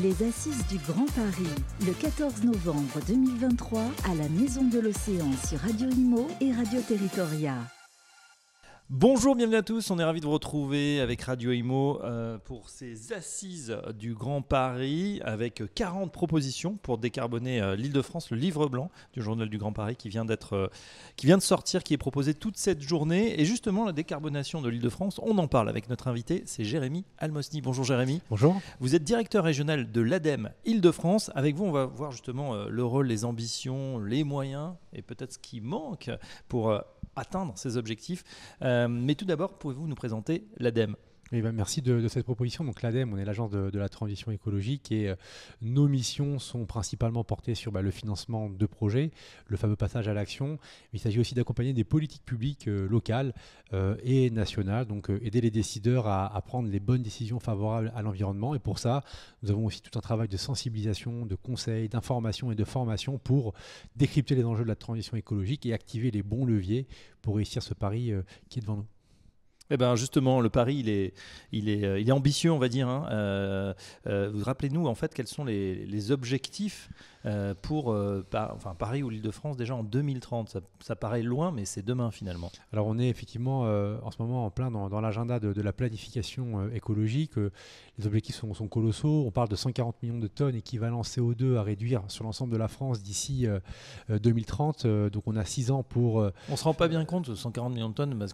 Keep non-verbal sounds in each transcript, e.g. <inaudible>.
Les Assises du Grand Paris, le 14 novembre 2023, à la Maison de l'Océan sur Radio Imo et Radio Territoria. Bonjour, bienvenue à tous. On est ravis de vous retrouver avec Radio Imo euh, pour ces assises du Grand Paris avec 40 propositions pour décarboner euh, l'Île-de-France, le livre blanc du Journal du Grand Paris qui vient, d'être, euh, qui vient de sortir, qui est proposé toute cette journée. Et justement, la décarbonation de l'Île-de-France, on en parle avec notre invité, c'est Jérémy Almosny. Bonjour Jérémy. Bonjour. Vous êtes directeur régional de l'ADEME Île-de-France. Avec vous, on va voir justement le rôle, les ambitions, les moyens et peut-être ce qui manque pour atteindre ces objectifs. Euh, mais tout d'abord, pouvez-vous nous présenter l'ADEME ben, merci de, cette proposition. Donc l'ADEME, on est l'agence de, la transition écologique et euh, nos missions sont principalement portées sur bah, le financement de projets, le fameux passage à l'action. Il s'agit aussi d'accompagner des politiques publiques euh, locales et nationales, donc aider les décideurs à, à, prendre les bonnes décisions favorables à l'environnement. Et pour ça, nous avons aussi tout un travail de sensibilisation, de conseil, d'information et de formation pour décrypter les enjeux de la transition écologique et activer les bons leviers pour réussir ce pari qui est devant nous. Eh ben justement, le pari, il est, il est, euh, il est ambitieux, on va dire. Hein. Euh, euh, vous rappelez-nous en fait quels sont les, les objectifs euh, pour enfin, Paris ou l'Île-de-France déjà en 2030. Ça, paraît loin, mais c'est demain finalement. Alors on est effectivement en ce moment en plein dans, l'agenda de, la planification écologique. les objectifs sont, sont, colossaux. On parle de 140 millions de tonnes équivalent CO2 à réduire sur l'ensemble de la France d'ici 2030. donc on a 6 ans pour... On ne se rend pas bien compte de 140 millions de tonnes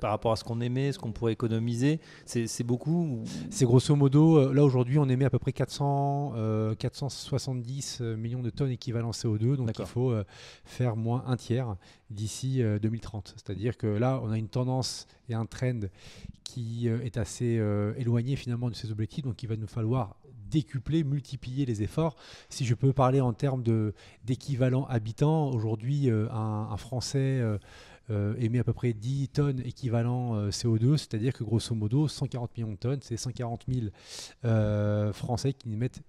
par rapport à ce qu'on émet, ce qu'on pourrait économiser. C'est beaucoup C'est grosso modo, là aujourd'hui on émet à peu près 400, 470 millions de tonnes équivalent CO2. Donc il faut euh, faire moins un tiers d'ici 2030. Euh, C'est-à-dire que là, on a une tendance et un trend qui euh, est assez éloigné finalement de ces objectifs. Donc il va nous falloir décupler, multiplier les efforts. Si je peux parler en termes d'équivalent habitant, aujourd'hui, un, Français émet à peu près 10 tonnes équivalent CO2, c'est-à-dire que grosso modo, 140 millions de tonnes, c'est 140 000 Français qui n'émettent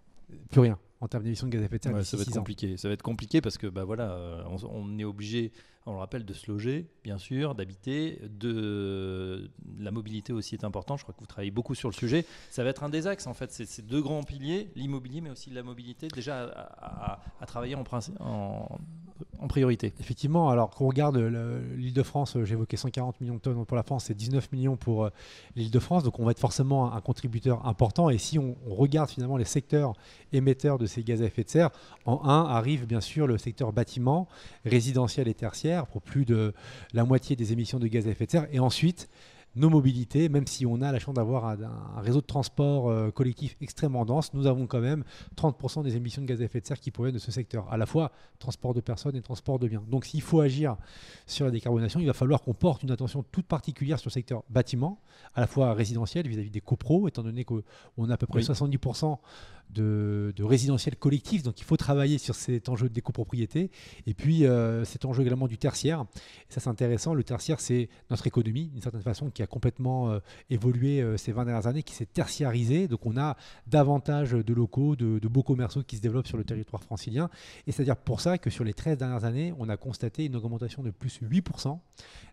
plus rien en termes d'émissions de gaz à effet de serre. ça va être compliqué. Ça va être compliqué parce que bah voilà, euh, on, est obligé, on le rappelle, de se loger, bien sûr, d'habiter, de la mobilité aussi est important. Je crois que vous travaillez beaucoup sur le sujet. Ça va être un des axes en fait. C'est ces deux grands piliers, l'immobilier mais aussi la mobilité, déjà à, travailler en, en, priorité. Effectivement, alors qu'on regarde l'île de France, euh, j'évoquais 140 millions de tonnes pour la France, c'est 19 millions pour euh, l'île de France, donc on va être forcément un, contributeur important. Et si on, regarde finalement les secteurs émetteurs de ces gaz à effet de serre, en un arrive bien sûr le secteur bâtiment, résidentiel et tertiaire pour plus de la moitié des émissions de gaz à effet de serre. Et ensuite, nos mobilités, même si on a la chance d'avoir un, réseau de transport euh, collectif extrêmement dense, nous avons quand même 30% des émissions de gaz à effet de serre qui proviennent de ce secteur, à la fois transport de personnes et transport de biens. Donc s'il faut agir sur la décarbonation, il va falloir qu'on porte une attention toute particulière sur le secteur bâtiment, à la fois résidentiel vis-à-vis des copros, étant donné qu'on a à peu près 70% de, résidentiel collectif, donc il faut travailler sur cet enjeu de copropriété, et puis euh, cet enjeu également du tertiaire. Et ça c'est intéressant, le tertiaire c'est notre économie, d'une certaine façon, qui a complètement euh, évolué euh, ces 20 dernières années, qui s'est tertiarisée, donc on a davantage de locaux, de, beaux commerciaux qui se développent sur le territoire francilien, et c'est-à-dire pour ça que sur les 13 dernières années, on a constaté une augmentation de plus 8%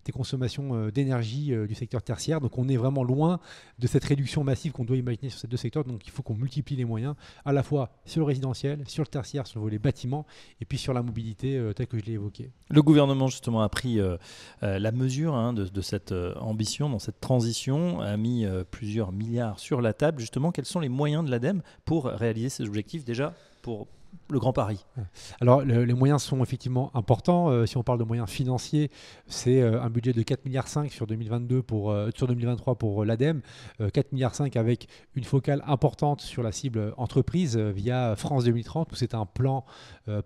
des consommations d'énergie du secteur tertiaire, donc on est vraiment loin de cette réduction massive qu'on doit imaginer sur ces deux secteurs, donc il faut qu'on multiplie les moyens à la fois sur le résidentiel, sur le tertiaire, sur le volet bâtiment, et puis sur la mobilité euh, telle que je l'ai évoqué. Le gouvernement justement a pris euh, euh, la mesure hein, de, cette ambition, dans cette transition, a mis plusieurs milliards sur la table. Justement, quels sont les moyens de l'ADEME pour réaliser ces objectifs déjà pour le Grand Paris Alors, les moyens sont effectivement importants. Euh, si on parle de moyens financiers, c'est euh, un budget de 4,5 milliards sur, 2022 pour, euh, sur 2023 pour l'ADEME. 4,5 milliards avec une focale importante sur la cible entreprise via France 2030, où c'est un plan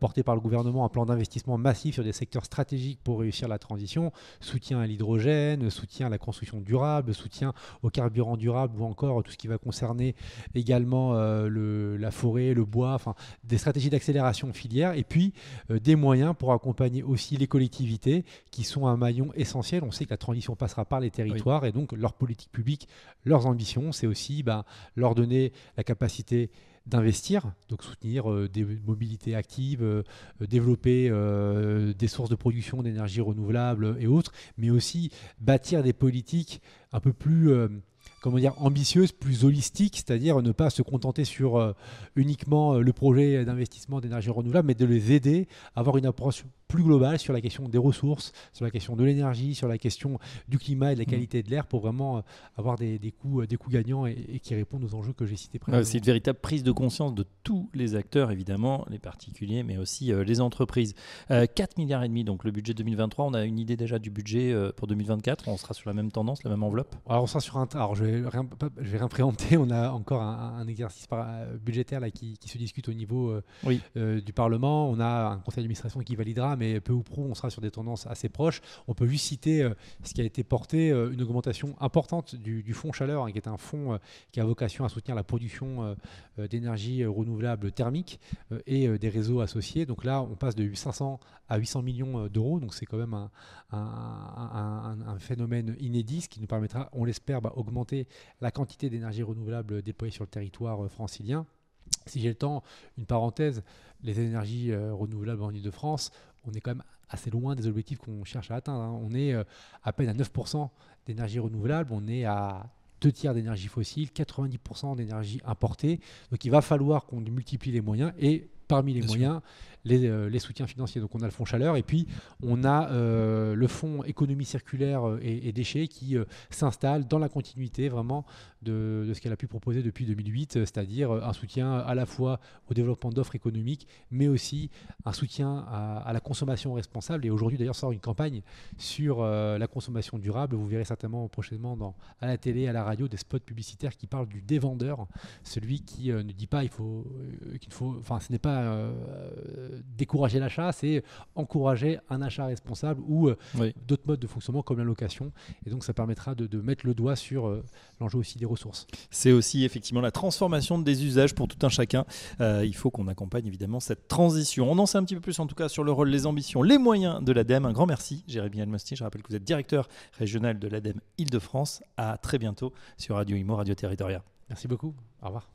porté par le gouvernement, un plan d'investissement massif sur des secteurs stratégiques pour réussir la transition. Soutien à l'hydrogène, soutien à la construction durable, soutien au carburant durable ou encore tout ce qui va concerner également le, la forêt, le bois, enfin des stratégies d'accélération filière et puis euh, des moyens pour accompagner aussi les collectivités qui sont un maillon essentiel. On sait que la transition passera par les territoires et donc leur politique publique, leurs ambitions, c'est aussi ben, leur donner la capacité d'investir, donc soutenir euh, des mobilités actives, euh, développer des sources de production d'énergie renouvelable et autres, mais aussi bâtir des politiques un peu plus comment dire, ambitieuse, plus holistique, c'est-à-dire ne pas se contenter sur uniquement le projet d'investissement d'énergie renouvelable, mais de les aider à avoir une approche plus globale sur la question des ressources, sur la question de l'énergie, sur la question du climat et de la mmh. qualité de l'air pour vraiment avoir des, des, coûts, des coûts gagnants et, qui répondent aux enjeux que j'ai cités précédemment. c'est une véritable prise de conscience de tous les acteurs, évidemment, les particuliers, mais aussi les entreprises. 4 milliards et demi, donc le budget 2023, on a une idée déjà du budget pour 2024 On sera sur la même tendance, la même enveloppe? Alors on sera sur un... Alors je vais rien, je vais rien préempter, <laughs> on a encore un, exercice budgétaire là, qui, se discute au niveau du Parlement. On a un conseil d'administration qui validera mais peu ou prou, on sera sur des tendances assez proches. On peut juste citer euh, ce qui a été porté, euh, une augmentation importante du, fonds chaleur, hein, qui est un fonds euh, qui a vocation à soutenir la production d'énergie renouvelable thermique et des réseaux associés. Donc là, on passe de 500 à 800 millions d'euros, donc c'est quand même un, phénomène inédit, ce qui nous permettra, on l'espère, bah, augmenter la quantité d'énergie renouvelable déployée sur le territoire francilien. Si j'ai le temps, une parenthèse, les énergies renouvelables en Ile-de-France, on est quand même assez loin des objectifs qu'on cherche à atteindre. Hein. On est euh, à peine à 9% d'énergie renouvelable, on est à deux tiers d'énergie fossile, 90% d'énergie importée. Donc il va falloir qu'on multiplie les moyens et parmi les moyens, euh, les, soutiens financiers. Donc on a le fonds chaleur et puis on a euh, le fonds économie circulaire euh, et, déchets qui s'installe dans la continuité vraiment de, ce qu'elle a pu proposer depuis 2008, c'est-à-dire un soutien à la fois au développement d'offres économiques, mais aussi un soutien à, la consommation responsable. Et aujourd'hui d'ailleurs sort une campagne sur la consommation durable. Vous verrez certainement prochainement dans, à la télé, à la radio, des spots publicitaires qui parlent du dévendeur, celui qui ne dit pas il faut qu'il faut, enfin ce n'est pas décourager l'achat, c'est encourager un achat responsable ou euh, d'autres modes de fonctionnement comme la location. Et donc ça permettra de, mettre le doigt sur euh, l'enjeu aussi des ressources. C'est aussi effectivement la transformation des usages pour tout un chacun. Euh, il faut qu'on accompagne évidemment cette transition. On en sait un petit peu plus en tout cas sur le rôle, les ambitions, les moyens de l'ADEME. Un grand merci Jérémy Almosti. Je rappelle que vous êtes directeur régional de l'ADEME Île-de-France. À très bientôt sur Radio Imo, Radio Territoria. Merci beaucoup. Au revoir.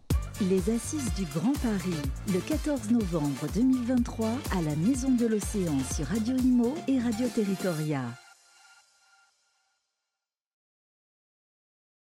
Les Assises du Grand Paris, le 14 novembre 2023 à la Maison de l'Océan sur Radio Imo et Radio Territoria.